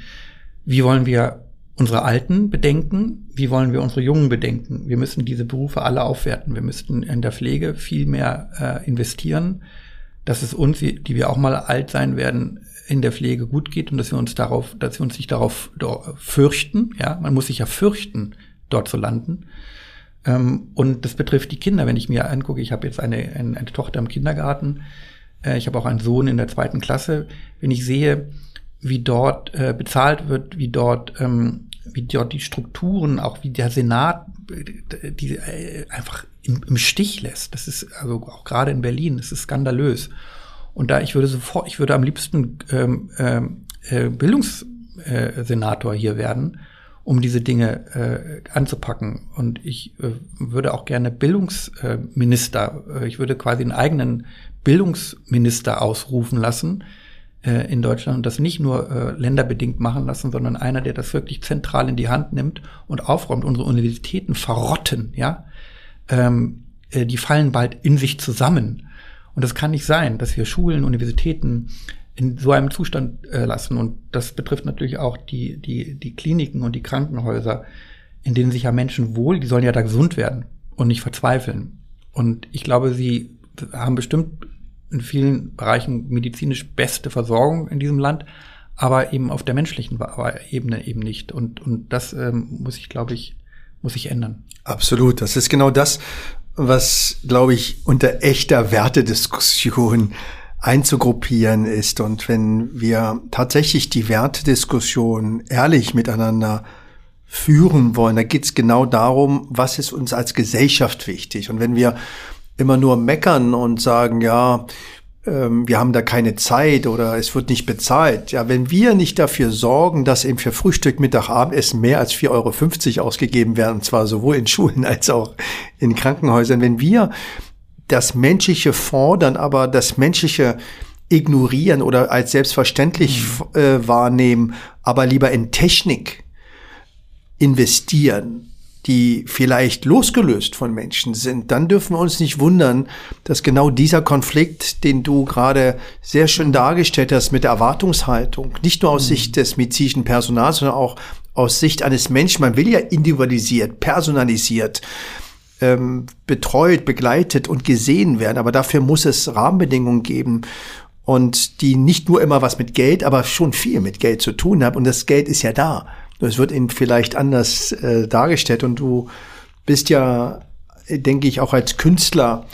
Speaker 2: Wie wollen wir unsere Alten bedenken? Wie wollen wir unsere Jungen bedenken? Wir müssen diese Berufe alle aufwerten. Wir müssten in der Pflege viel mehr äh, investieren, dass es uns, die wir auch mal alt sein werden, in der Pflege gut geht und dass wir uns darauf, dass wir uns nicht darauf fürchten. Ja, man muss sich ja fürchten, dort zu landen. Ähm, und das betrifft die Kinder. Wenn ich mir angucke, ich habe jetzt eine, eine, eine Tochter im Kindergarten, äh, ich habe auch einen Sohn in der zweiten Klasse, wenn ich sehe, wie dort äh, bezahlt wird, wie dort, ähm, wie dort die Strukturen, auch wie der Senat äh, die einfach im, im Stich lässt. Das ist also auch gerade in Berlin, das ist skandalös. Und da ich würde sofort, ich würde am liebsten ähm, ähm äh, Bildungssenator hier werden um diese Dinge äh, anzupacken. Und ich äh, würde auch gerne Bildungsminister, äh, ich würde quasi einen eigenen Bildungsminister ausrufen lassen äh, in Deutschland und das nicht nur äh, länderbedingt machen lassen, sondern einer, der das wirklich zentral in die Hand nimmt und aufräumt. Unsere Universitäten verrotten, ja. Ähm, äh, die fallen bald in sich zusammen. Und das kann nicht sein, dass wir Schulen, Universitäten in so einem Zustand äh, lassen. Und das betrifft natürlich auch die, die, die Kliniken und die Krankenhäuser, in denen sich ja Menschen wohl, die sollen ja da gesund werden und nicht verzweifeln. Und ich glaube, sie haben bestimmt in vielen Bereichen medizinisch beste Versorgung in diesem Land, aber eben auf der menschlichen Ebene eben nicht. Und, und das ähm, muss ich, glaube ich, muss ich ändern.
Speaker 1: Absolut. Das ist genau das, was, glaube ich, unter echter Wertediskussion einzugruppieren ist. Und wenn wir tatsächlich die Wertediskussion ehrlich miteinander führen wollen, da geht es genau darum, was ist uns als Gesellschaft wichtig. Und wenn wir immer nur meckern und sagen, ja, ähm, wir haben da keine Zeit oder es wird nicht bezahlt. Ja, wenn wir nicht dafür sorgen, dass eben für Frühstück, Mittag, Abendessen mehr als 4,50 Euro ausgegeben werden, und zwar sowohl in Schulen als auch in Krankenhäusern, wenn wir das Menschliche fordern, aber das Menschliche ignorieren oder als selbstverständlich mhm. äh, wahrnehmen, aber lieber in Technik investieren, die vielleicht losgelöst von Menschen sind, dann dürfen wir uns nicht wundern, dass genau dieser Konflikt, den du gerade sehr schön dargestellt hast mit der Erwartungshaltung, nicht nur aus mhm. Sicht des medizinischen Personals, sondern auch aus Sicht eines Menschen, man will ja individualisiert, personalisiert, ähm, betreut, begleitet und gesehen werden, aber dafür muss es Rahmenbedingungen geben und die nicht nur immer was mit Geld, aber schon viel mit Geld zu tun haben und das Geld ist ja da. Es wird ihnen vielleicht anders äh, dargestellt und du bist ja, denke ich, auch als Künstler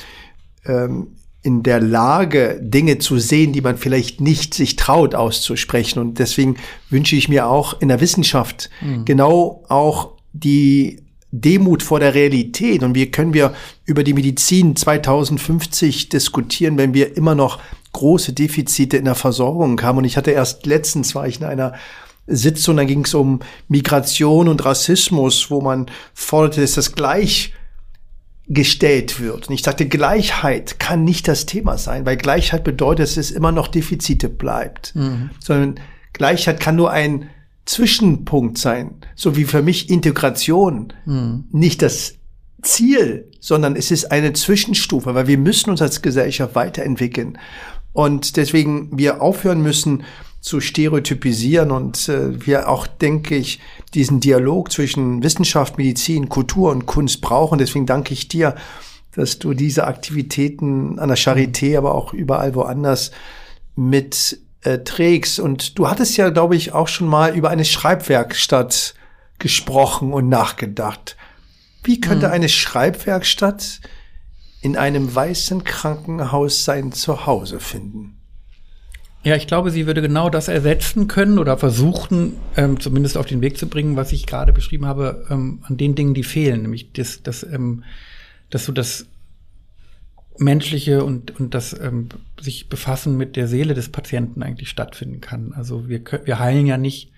Speaker 1: ähm, in der Lage, Dinge zu sehen, die man vielleicht nicht sich traut auszusprechen. Und deswegen wünsche ich mir auch in der Wissenschaft mhm. genau auch die Demut vor der Realität. Und wie können wir über die Medizin 2050 diskutieren, wenn wir immer noch große Defizite in der Versorgung haben? Und ich hatte erst letztens war ich in einer Sitzung, da ging es um Migration und Rassismus, wo man forderte, dass das gleich gestellt wird. Und ich sagte, Gleichheit kann nicht das Thema sein, weil Gleichheit bedeutet, dass es immer noch Defizite bleibt. Mhm. Sondern Gleichheit kann nur ein Zwischenpunkt sein. So wie für mich Integration mhm. nicht das Ziel, sondern es ist eine Zwischenstufe, weil wir müssen uns als Gesellschaft weiterentwickeln. Und deswegen wir aufhören müssen, zu stereotypisieren und äh, wir auch, denke ich, diesen Dialog zwischen Wissenschaft, Medizin, Kultur und Kunst brauchen. Deswegen danke ich dir, dass du diese Aktivitäten an der Charité, aber auch überall woanders mit äh, trägst. Und du hattest ja, glaube ich, auch schon mal über eine Schreibwerkstatt gesprochen und nachgedacht. Wie könnte mhm. eine Schreibwerkstatt in einem weißen Krankenhaus sein Zuhause finden?
Speaker 2: Ja, ich glaube, sie würde genau das ersetzen können oder versuchen, ähm, zumindest auf den Weg zu bringen, was ich gerade beschrieben habe, ähm, an den Dingen, die fehlen, nämlich das, das, ähm, dass so das Menschliche und, und das ähm, sich befassen mit der Seele des Patienten eigentlich stattfinden kann. Also wir, wir heilen ja nicht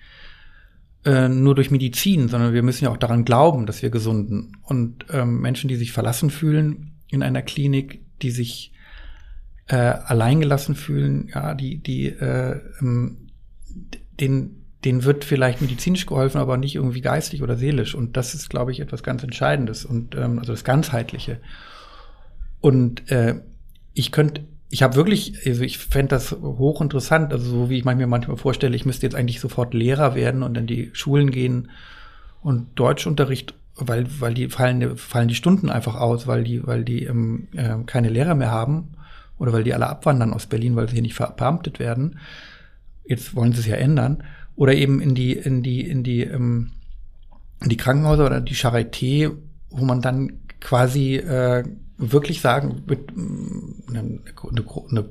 Speaker 2: äh, nur durch Medizin, sondern wir müssen ja auch daran glauben, dass wir gesunden. Und ähm, Menschen, die sich verlassen fühlen in einer Klinik, die sich äh, alleingelassen fühlen, ja, die, die, äh, ähm, den, denen wird vielleicht medizinisch geholfen, aber nicht irgendwie geistig oder seelisch. Und das ist, glaube ich, etwas ganz Entscheidendes und ähm, also das Ganzheitliche. Und äh, ich könnte, ich habe wirklich, also ich fände das hochinteressant, also so wie ich mir manchmal vorstelle, ich müsste jetzt eigentlich sofort Lehrer werden und in die Schulen gehen und Deutschunterricht, weil, weil die fallen, fallen die Stunden einfach aus, weil die, weil die ähm, äh, keine Lehrer mehr haben oder weil die alle abwandern aus Berlin, weil sie hier nicht verbeamtet werden. Jetzt wollen sie es ja ändern. Oder eben in die, in die, in die, ähm, in die Krankenhäuser oder die Charité, wo man dann quasi äh, wirklich sagen, mit, eine, eine, eine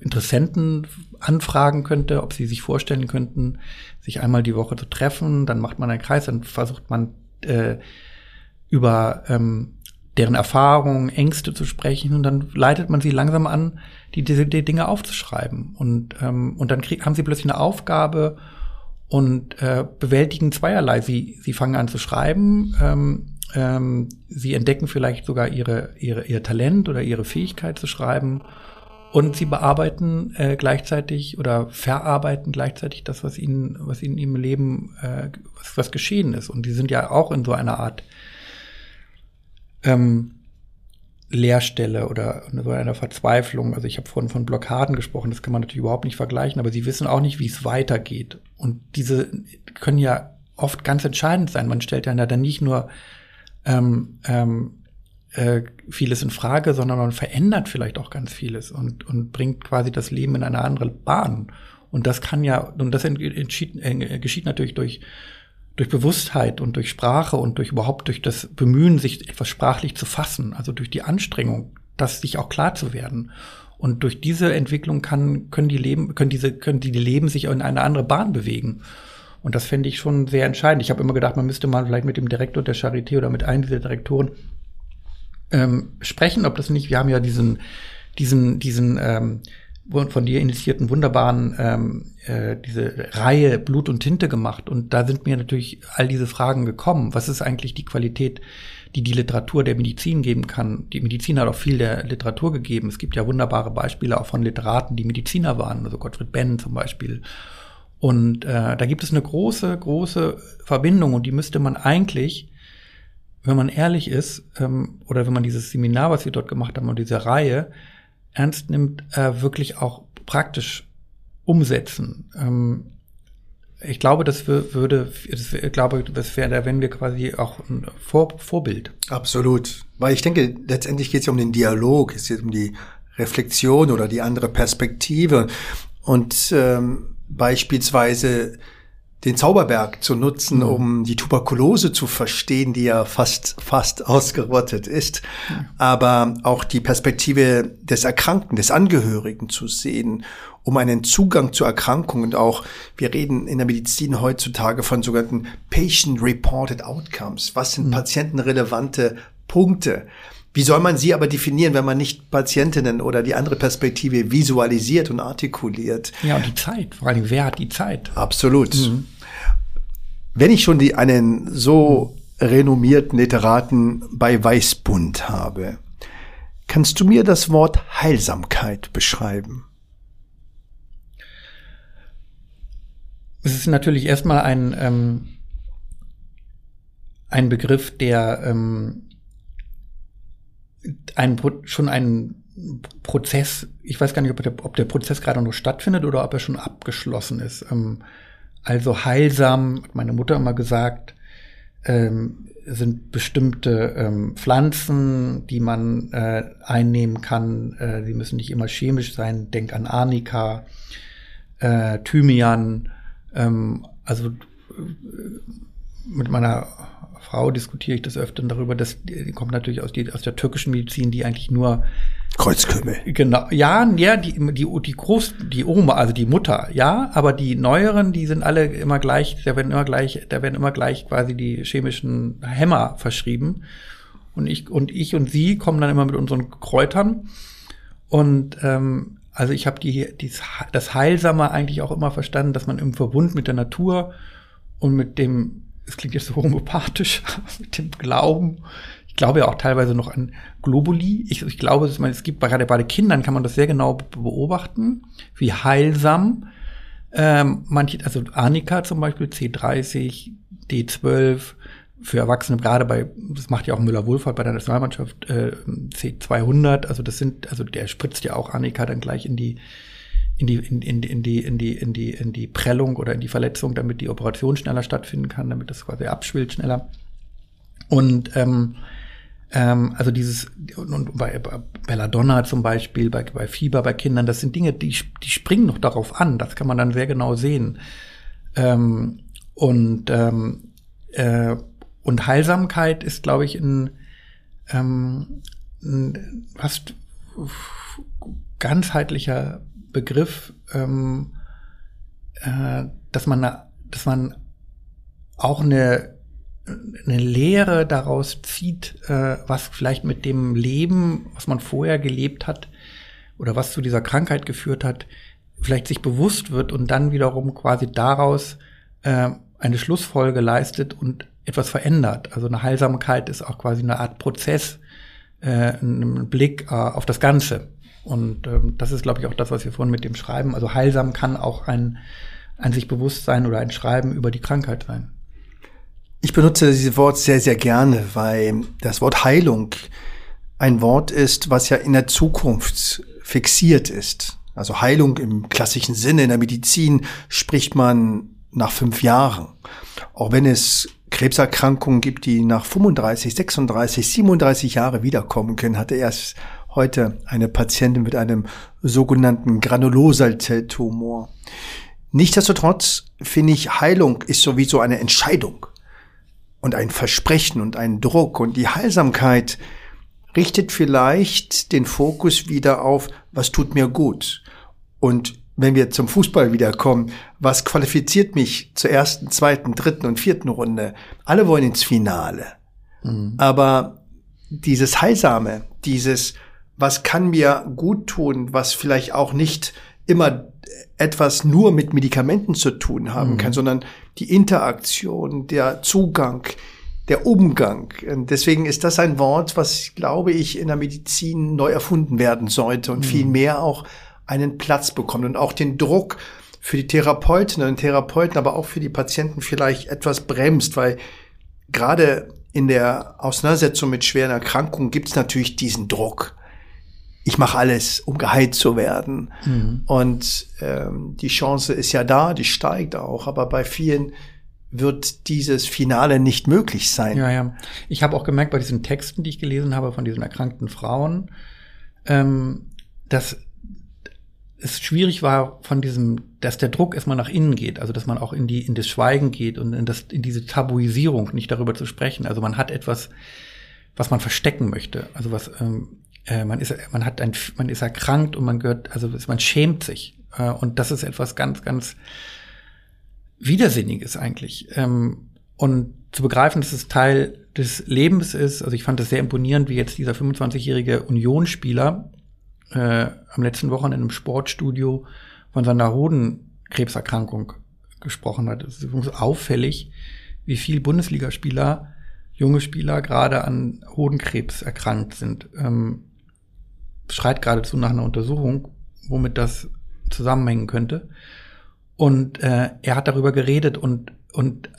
Speaker 2: Interessenten anfragen könnte, ob sie sich vorstellen könnten, sich einmal die Woche zu treffen. Dann macht man einen Kreis, dann versucht man äh, über ähm, deren Erfahrungen, Ängste zu sprechen und dann leitet man sie langsam an, die, diese die Dinge aufzuschreiben. Und, ähm, und dann krieg, haben sie plötzlich eine Aufgabe und äh, bewältigen zweierlei. Sie, sie fangen an zu schreiben, ähm, ähm, sie entdecken vielleicht sogar ihre, ihre, ihr Talent oder ihre Fähigkeit zu schreiben und sie bearbeiten äh, gleichzeitig oder verarbeiten gleichzeitig das, was ihnen, was ihnen im Leben, äh, was, was geschehen ist. Und die sind ja auch in so einer Art ähm, Leerstelle oder so einer Verzweiflung. Also ich habe vorhin von Blockaden gesprochen, das kann man natürlich überhaupt nicht vergleichen, aber sie wissen auch nicht, wie es weitergeht. Und diese können ja oft ganz entscheidend sein. Man stellt ja dann nicht nur ähm, ähm, äh, vieles in Frage, sondern man verändert vielleicht auch ganz vieles und, und bringt quasi das Leben in eine andere Bahn. Und das kann ja, und das entschied, äh, geschieht natürlich durch, durch Bewusstheit und durch Sprache und durch überhaupt durch das Bemühen, sich etwas sprachlich zu fassen, also durch die Anstrengung, das sich auch klar zu werden. Und durch diese Entwicklung kann, können die Leben, können diese, können die Leben sich in eine andere Bahn bewegen. Und das fände ich schon sehr entscheidend. Ich habe immer gedacht, man müsste mal vielleicht mit dem Direktor der Charité oder mit einem dieser Direktoren ähm, sprechen, ob das nicht, wir haben ja diesen, diesen, diesen ähm, von dir initiierten wunderbaren ähm, äh, diese Reihe Blut und Tinte gemacht und da sind mir natürlich all diese Fragen gekommen. Was ist eigentlich die Qualität, die die Literatur der Medizin geben kann? Die Medizin hat auch viel der Literatur gegeben. Es gibt ja wunderbare Beispiele auch von Literaten, die Mediziner waren, also Gottfried Benn zum Beispiel. Und äh, da gibt es eine große, große Verbindung und die müsste man eigentlich wenn man ehrlich ist, ähm, oder wenn man dieses Seminar, was wir dort gemacht haben und diese Reihe ernst nimmt, äh, wirklich auch praktisch umsetzen. Ähm, ich glaube, das würde, das, ich glaube, das wäre, da wenn wir quasi auch ein Vor Vorbild.
Speaker 1: Absolut. Weil ich denke, letztendlich geht es ja um den Dialog, es geht um die Reflexion oder die andere Perspektive. Und ähm, beispielsweise den Zauberberg zu nutzen, mhm. um die Tuberkulose zu verstehen, die ja fast, fast ausgerottet ist, aber auch die Perspektive des Erkrankten, des Angehörigen zu sehen, um einen Zugang zur Erkrankung und auch, wir reden in der Medizin heutzutage von sogenannten Patient-Reported Outcomes. Was sind mhm. patientenrelevante Punkte? Wie soll man sie aber definieren, wenn man nicht Patientinnen oder die andere Perspektive visualisiert und artikuliert?
Speaker 2: Ja, und die Zeit. Vor allem, wer hat die Zeit?
Speaker 1: Absolut. Mhm. Wenn ich schon die, einen so renommierten Literaten bei Weißbund habe, kannst du mir das Wort Heilsamkeit beschreiben?
Speaker 2: Es ist natürlich erstmal ein, ähm, ein Begriff, der ähm, ein, schon einen Prozess, ich weiß gar nicht, ob der, ob der Prozess gerade noch stattfindet oder ob er schon abgeschlossen ist. Ähm, also heilsam, hat meine Mutter immer gesagt, ähm, sind bestimmte ähm, Pflanzen, die man äh, einnehmen kann. Äh, die müssen nicht immer chemisch sein. Denk an Arnika, äh, Thymian. Ähm, also äh, mit meiner Frau diskutiere ich das öfter darüber, die kommt natürlich aus, die, aus der türkischen Medizin, die eigentlich nur
Speaker 1: Kreuzkümmel.
Speaker 2: Genau, ja, ja, die, die, die Groß, die Oma, also die Mutter, ja, aber die neueren, die sind alle immer gleich, da werden immer gleich, da werden immer gleich quasi die chemischen Hämmer verschrieben. Und ich und ich und sie kommen dann immer mit unseren Kräutern. Und ähm, also ich habe die, die, das Heilsame eigentlich auch immer verstanden, dass man im Verbund mit der Natur und mit dem es klingt jetzt so homopathisch, mit dem Glauben. Ich glaube ja auch teilweise noch an Globuli. Ich, ich glaube, dass man, es gibt gerade bei Kindern kann man das sehr genau beobachten, wie heilsam ähm, manche, also Arnika zum Beispiel, C30, D12, für Erwachsene, gerade bei, das macht ja auch Müller-Wohlfahrt bei der Nationalmannschaft, äh, C200, also das sind, also der spritzt ja auch Annika dann gleich in die in die, in, in, in, die, in, die, in, die, in die Prellung oder in die Verletzung, damit die Operation schneller stattfinden kann, damit das quasi abschwillt schneller. Und ähm, ähm, also dieses, und bei, bei Belladonna zum Beispiel, bei, bei Fieber bei Kindern, das sind Dinge, die, die springen noch darauf an. Das kann man dann sehr genau sehen. Ähm, und, ähm, äh, und Heilsamkeit ist, glaube ich, ein, ähm, ein fast ganzheitlicher Begriff, ähm, äh, dass man, dass man auch eine, eine Lehre daraus zieht, äh, was vielleicht mit dem Leben, was man vorher gelebt hat oder was zu dieser Krankheit geführt hat, vielleicht sich bewusst wird und dann wiederum quasi daraus äh, eine Schlussfolge leistet und etwas verändert. Also eine Heilsamkeit ist auch quasi eine Art Prozess, äh, ein Blick äh, auf das Ganze. Und ähm, das ist, glaube ich, auch das, was wir vorhin mit dem Schreiben. Also heilsam kann auch ein, ein sich bewusst sein oder ein Schreiben über die Krankheit sein.
Speaker 1: Ich benutze dieses Wort sehr, sehr gerne, weil das Wort Heilung ein Wort ist, was ja in der Zukunft fixiert ist. Also Heilung im klassischen Sinne in der Medizin spricht man nach fünf Jahren. Auch wenn es Krebserkrankungen gibt, die nach 35, 36, 37 Jahre wiederkommen können, hatte erst heute eine Patientin mit einem sogenannten Granulosalzelltumor. Nichtsdestotrotz finde ich, Heilung ist sowieso eine Entscheidung und ein Versprechen und ein Druck und die Heilsamkeit richtet vielleicht den Fokus wieder auf, was tut mir gut. Und wenn wir zum Fußball wiederkommen, was qualifiziert mich zur ersten, zweiten, dritten und vierten Runde? Alle wollen ins Finale. Mhm. Aber dieses Heilsame, dieses, was kann mir gut tun, was vielleicht auch nicht immer etwas nur mit Medikamenten zu tun haben mhm. kann, sondern die Interaktion, der Zugang, der Umgang. Und deswegen ist das ein Wort, was, glaube ich, in der Medizin neu erfunden werden sollte und mhm. viel mehr auch einen Platz bekommt und auch den Druck für die Therapeutinnen und Therapeuten, aber auch für die Patienten vielleicht etwas bremst, weil gerade in der Auseinandersetzung mit schweren Erkrankungen gibt es natürlich diesen Druck. Ich mache alles, um geheilt zu werden. Mhm. Und ähm, die Chance ist ja da, die steigt auch, aber bei vielen wird dieses Finale nicht möglich sein.
Speaker 2: Ja, ja. Ich habe auch gemerkt bei diesen Texten, die ich gelesen habe von diesen erkrankten Frauen, ähm, dass es schwierig war von diesem, dass der Druck erstmal nach innen geht, also dass man auch in die in das Schweigen geht und in das in diese Tabuisierung, nicht darüber zu sprechen. Also man hat etwas, was man verstecken möchte. Also was ähm, äh, man ist, man hat ein, man ist erkrankt und man gehört, also man schämt sich äh, und das ist etwas ganz, ganz Widersinniges eigentlich. Ähm, und zu begreifen, dass es Teil des Lebens ist. Also ich fand es sehr imponierend, wie jetzt dieser 25-jährige Unionsspieler äh, am letzten Wochenende im Sportstudio von seiner Hodenkrebserkrankung gesprochen hat. Es ist auffällig, wie viel Bundesligaspieler, junge Spieler gerade an Hodenkrebs erkrankt sind. Ähm, schreit geradezu nach einer Untersuchung, womit das zusammenhängen könnte. Und äh, er hat darüber geredet und und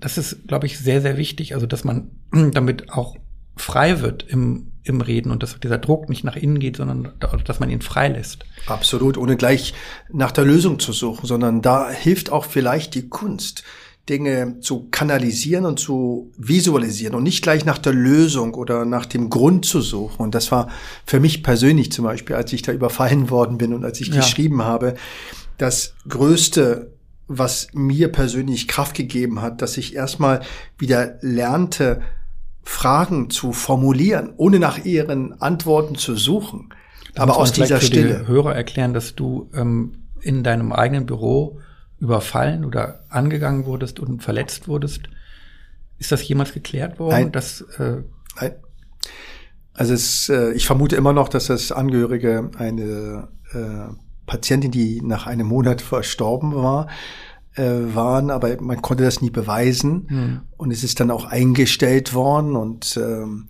Speaker 2: das ist, glaube ich, sehr, sehr wichtig, also dass man damit auch frei wird im im Reden und dass dieser Druck nicht nach innen geht, sondern dass man ihn freilässt.
Speaker 1: Absolut, ohne gleich nach der Lösung zu suchen, sondern da hilft auch vielleicht die Kunst, Dinge zu kanalisieren und zu visualisieren und nicht gleich nach der Lösung oder nach dem Grund zu suchen. Und das war für mich persönlich zum Beispiel, als ich da überfallen worden bin und als ich ja. geschrieben habe, das Größte, was mir persönlich Kraft gegeben hat, dass ich erstmal wieder lernte, Fragen zu formulieren, ohne nach ihren Antworten zu suchen.
Speaker 2: Da aber aus dieser Stille. Hörer erklären, dass du ähm, in deinem eigenen Büro überfallen oder angegangen wurdest und verletzt wurdest. Ist das jemals geklärt worden?
Speaker 1: Nein.
Speaker 2: Dass,
Speaker 1: äh Nein. Also es, äh, ich vermute immer noch, dass das Angehörige eine äh, Patientin, die nach einem Monat verstorben war, äh, waren, aber man konnte das nie beweisen. Mhm. Und es ist dann auch eingestellt worden und ähm,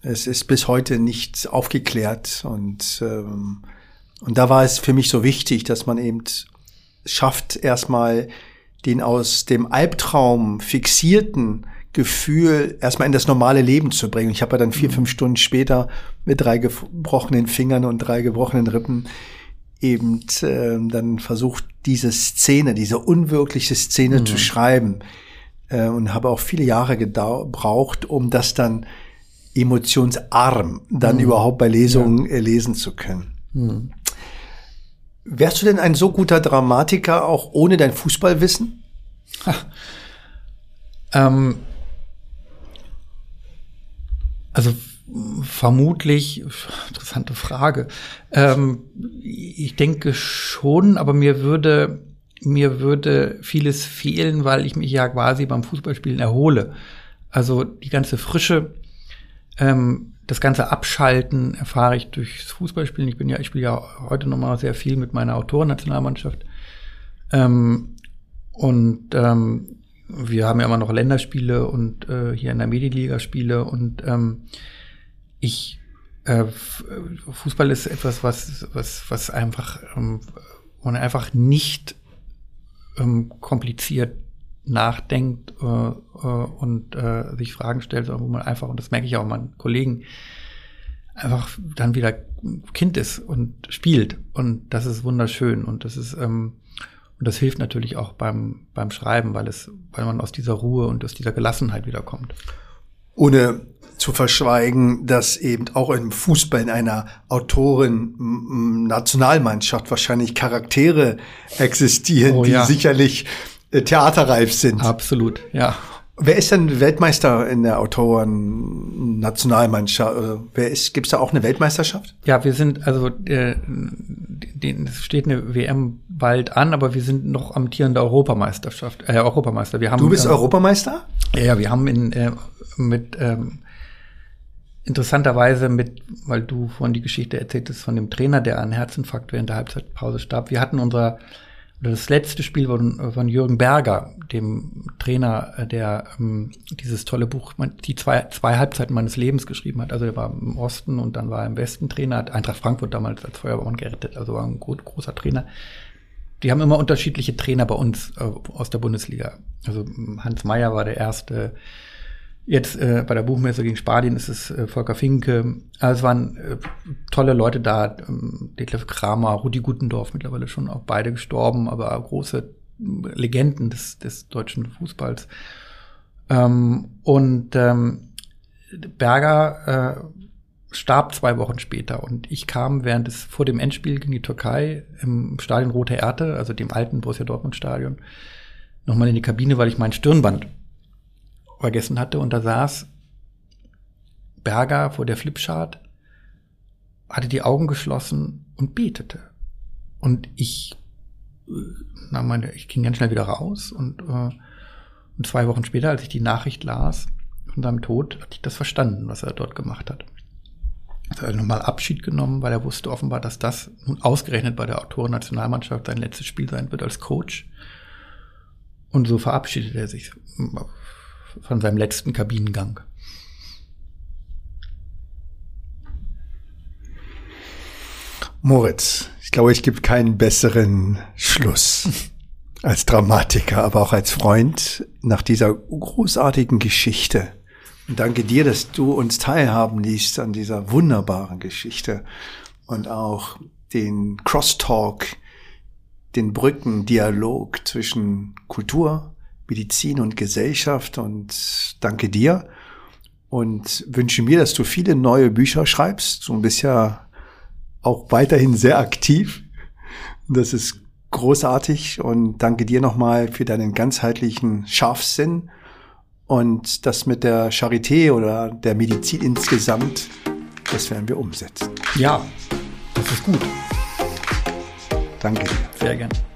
Speaker 1: es ist bis heute nicht aufgeklärt. Und, ähm, und da war es für mich so wichtig, dass man eben schafft, erstmal den aus dem Albtraum fixierten Gefühl erstmal in das normale Leben zu bringen. Ich habe ja dann vier, mhm. fünf Stunden später mit drei gebrochenen Fingern und drei gebrochenen Rippen eben äh, dann versucht, diese Szene, diese unwirkliche Szene mhm. zu schreiben. Äh, und habe auch viele Jahre gebraucht, um das dann emotionsarm dann mhm. überhaupt bei Lesungen ja. äh, lesen zu können. Mhm. Wärst du denn ein so guter Dramatiker auch ohne dein Fußballwissen?
Speaker 2: Ähm, also Vermutlich, interessante Frage. Ähm, ich denke schon, aber mir würde, mir würde vieles fehlen, weil ich mich ja quasi beim Fußballspielen erhole. Also die ganze Frische, ähm, das ganze Abschalten erfahre ich durchs Fußballspielen. Ich bin ja, ich spiele ja heute noch mal sehr viel mit meiner Autorennationalmannschaft. Ähm, Und ähm, wir haben ja immer noch Länderspiele und äh, hier in der Mediliga Spiele und ähm, ich äh, Fußball ist etwas, was was was einfach ähm, und einfach nicht ähm, kompliziert nachdenkt äh, äh, und äh, sich Fragen stellt, wo man einfach und das merke ich auch meinen Kollegen einfach dann wieder Kind ist und spielt und das ist wunderschön und das ist ähm, und das hilft natürlich auch beim, beim Schreiben, weil es, weil man aus dieser Ruhe und aus dieser Gelassenheit wiederkommt.
Speaker 1: Ohne zu verschweigen, dass eben auch im Fußball in einer Autoren-Nationalmannschaft wahrscheinlich Charaktere existieren, oh, ja. die sicherlich äh, theaterreif sind.
Speaker 2: Absolut, ja.
Speaker 1: Wer ist denn Weltmeister in der Autoren-Nationalmannschaft? Wer ist? Gibt es da auch eine Weltmeisterschaft?
Speaker 2: Ja, wir sind also äh, es steht eine WM bald an, aber wir sind noch amtierende Europameisterschaft, äh, Europameister. Wir haben,
Speaker 1: du bist äh, Europameister?
Speaker 2: Ja, wir haben in, äh, mit ähm, interessanterweise mit, weil du vorhin die Geschichte erzähltest von dem Trainer, der an Herzinfarkt während der Halbzeitpause starb. Wir hatten unser das letzte Spiel von, von Jürgen Berger, dem Trainer, äh, der ähm, dieses tolle Buch, die zwei, zwei Halbzeiten meines Lebens geschrieben hat. Also er war im Osten und dann war er im Westen Trainer, hat Eintracht Frankfurt damals als Feuerwehrmann gerettet, also war ein gut, großer Trainer. Die haben immer unterschiedliche Trainer bei uns äh, aus der Bundesliga. Also Hans Meyer war der erste Jetzt äh, bei der Buchmesse gegen Spadien ist es äh, Volker Finke. Also es waren äh, tolle Leute da. Ähm, Detlef Kramer, Rudi Gutendorf, mittlerweile schon auch beide gestorben, aber große äh, Legenden des, des deutschen Fußballs. Ähm, und ähm, Berger äh, starb zwei Wochen später und ich kam während des vor dem Endspiel gegen die Türkei im Stadion Rote Erde, also dem alten Borussia Dortmund Stadion, nochmal in die Kabine, weil ich mein Stirnband vergessen hatte und da saß Berger vor der Flipchart, hatte die Augen geschlossen und betete. Und ich, äh, na meine, ich ging ganz schnell wieder raus und, äh, und zwei Wochen später, als ich die Nachricht las von seinem Tod, hatte ich das verstanden, was er dort gemacht hat. Er hat nochmal Abschied genommen, weil er wusste offenbar, dass das nun ausgerechnet bei der Autoren-Nationalmannschaft sein letztes Spiel sein wird als Coach. Und so verabschiedet er sich von seinem letzten Kabinengang.
Speaker 1: Moritz, ich glaube, es gibt keinen besseren Schluss als Dramatiker, aber auch als Freund nach dieser großartigen Geschichte. Und danke dir, dass du uns teilhaben ließt an dieser wunderbaren Geschichte und auch den Crosstalk, den Brückendialog zwischen Kultur, Medizin und Gesellschaft und danke dir und wünsche mir, dass du viele neue Bücher schreibst. Du bist ja auch weiterhin sehr aktiv. Das ist großartig und danke dir nochmal für deinen ganzheitlichen Scharfsinn und das mit der Charité oder der Medizin insgesamt, das werden wir umsetzen.
Speaker 2: Ja, das ist gut.
Speaker 1: Danke dir.
Speaker 2: Sehr gerne.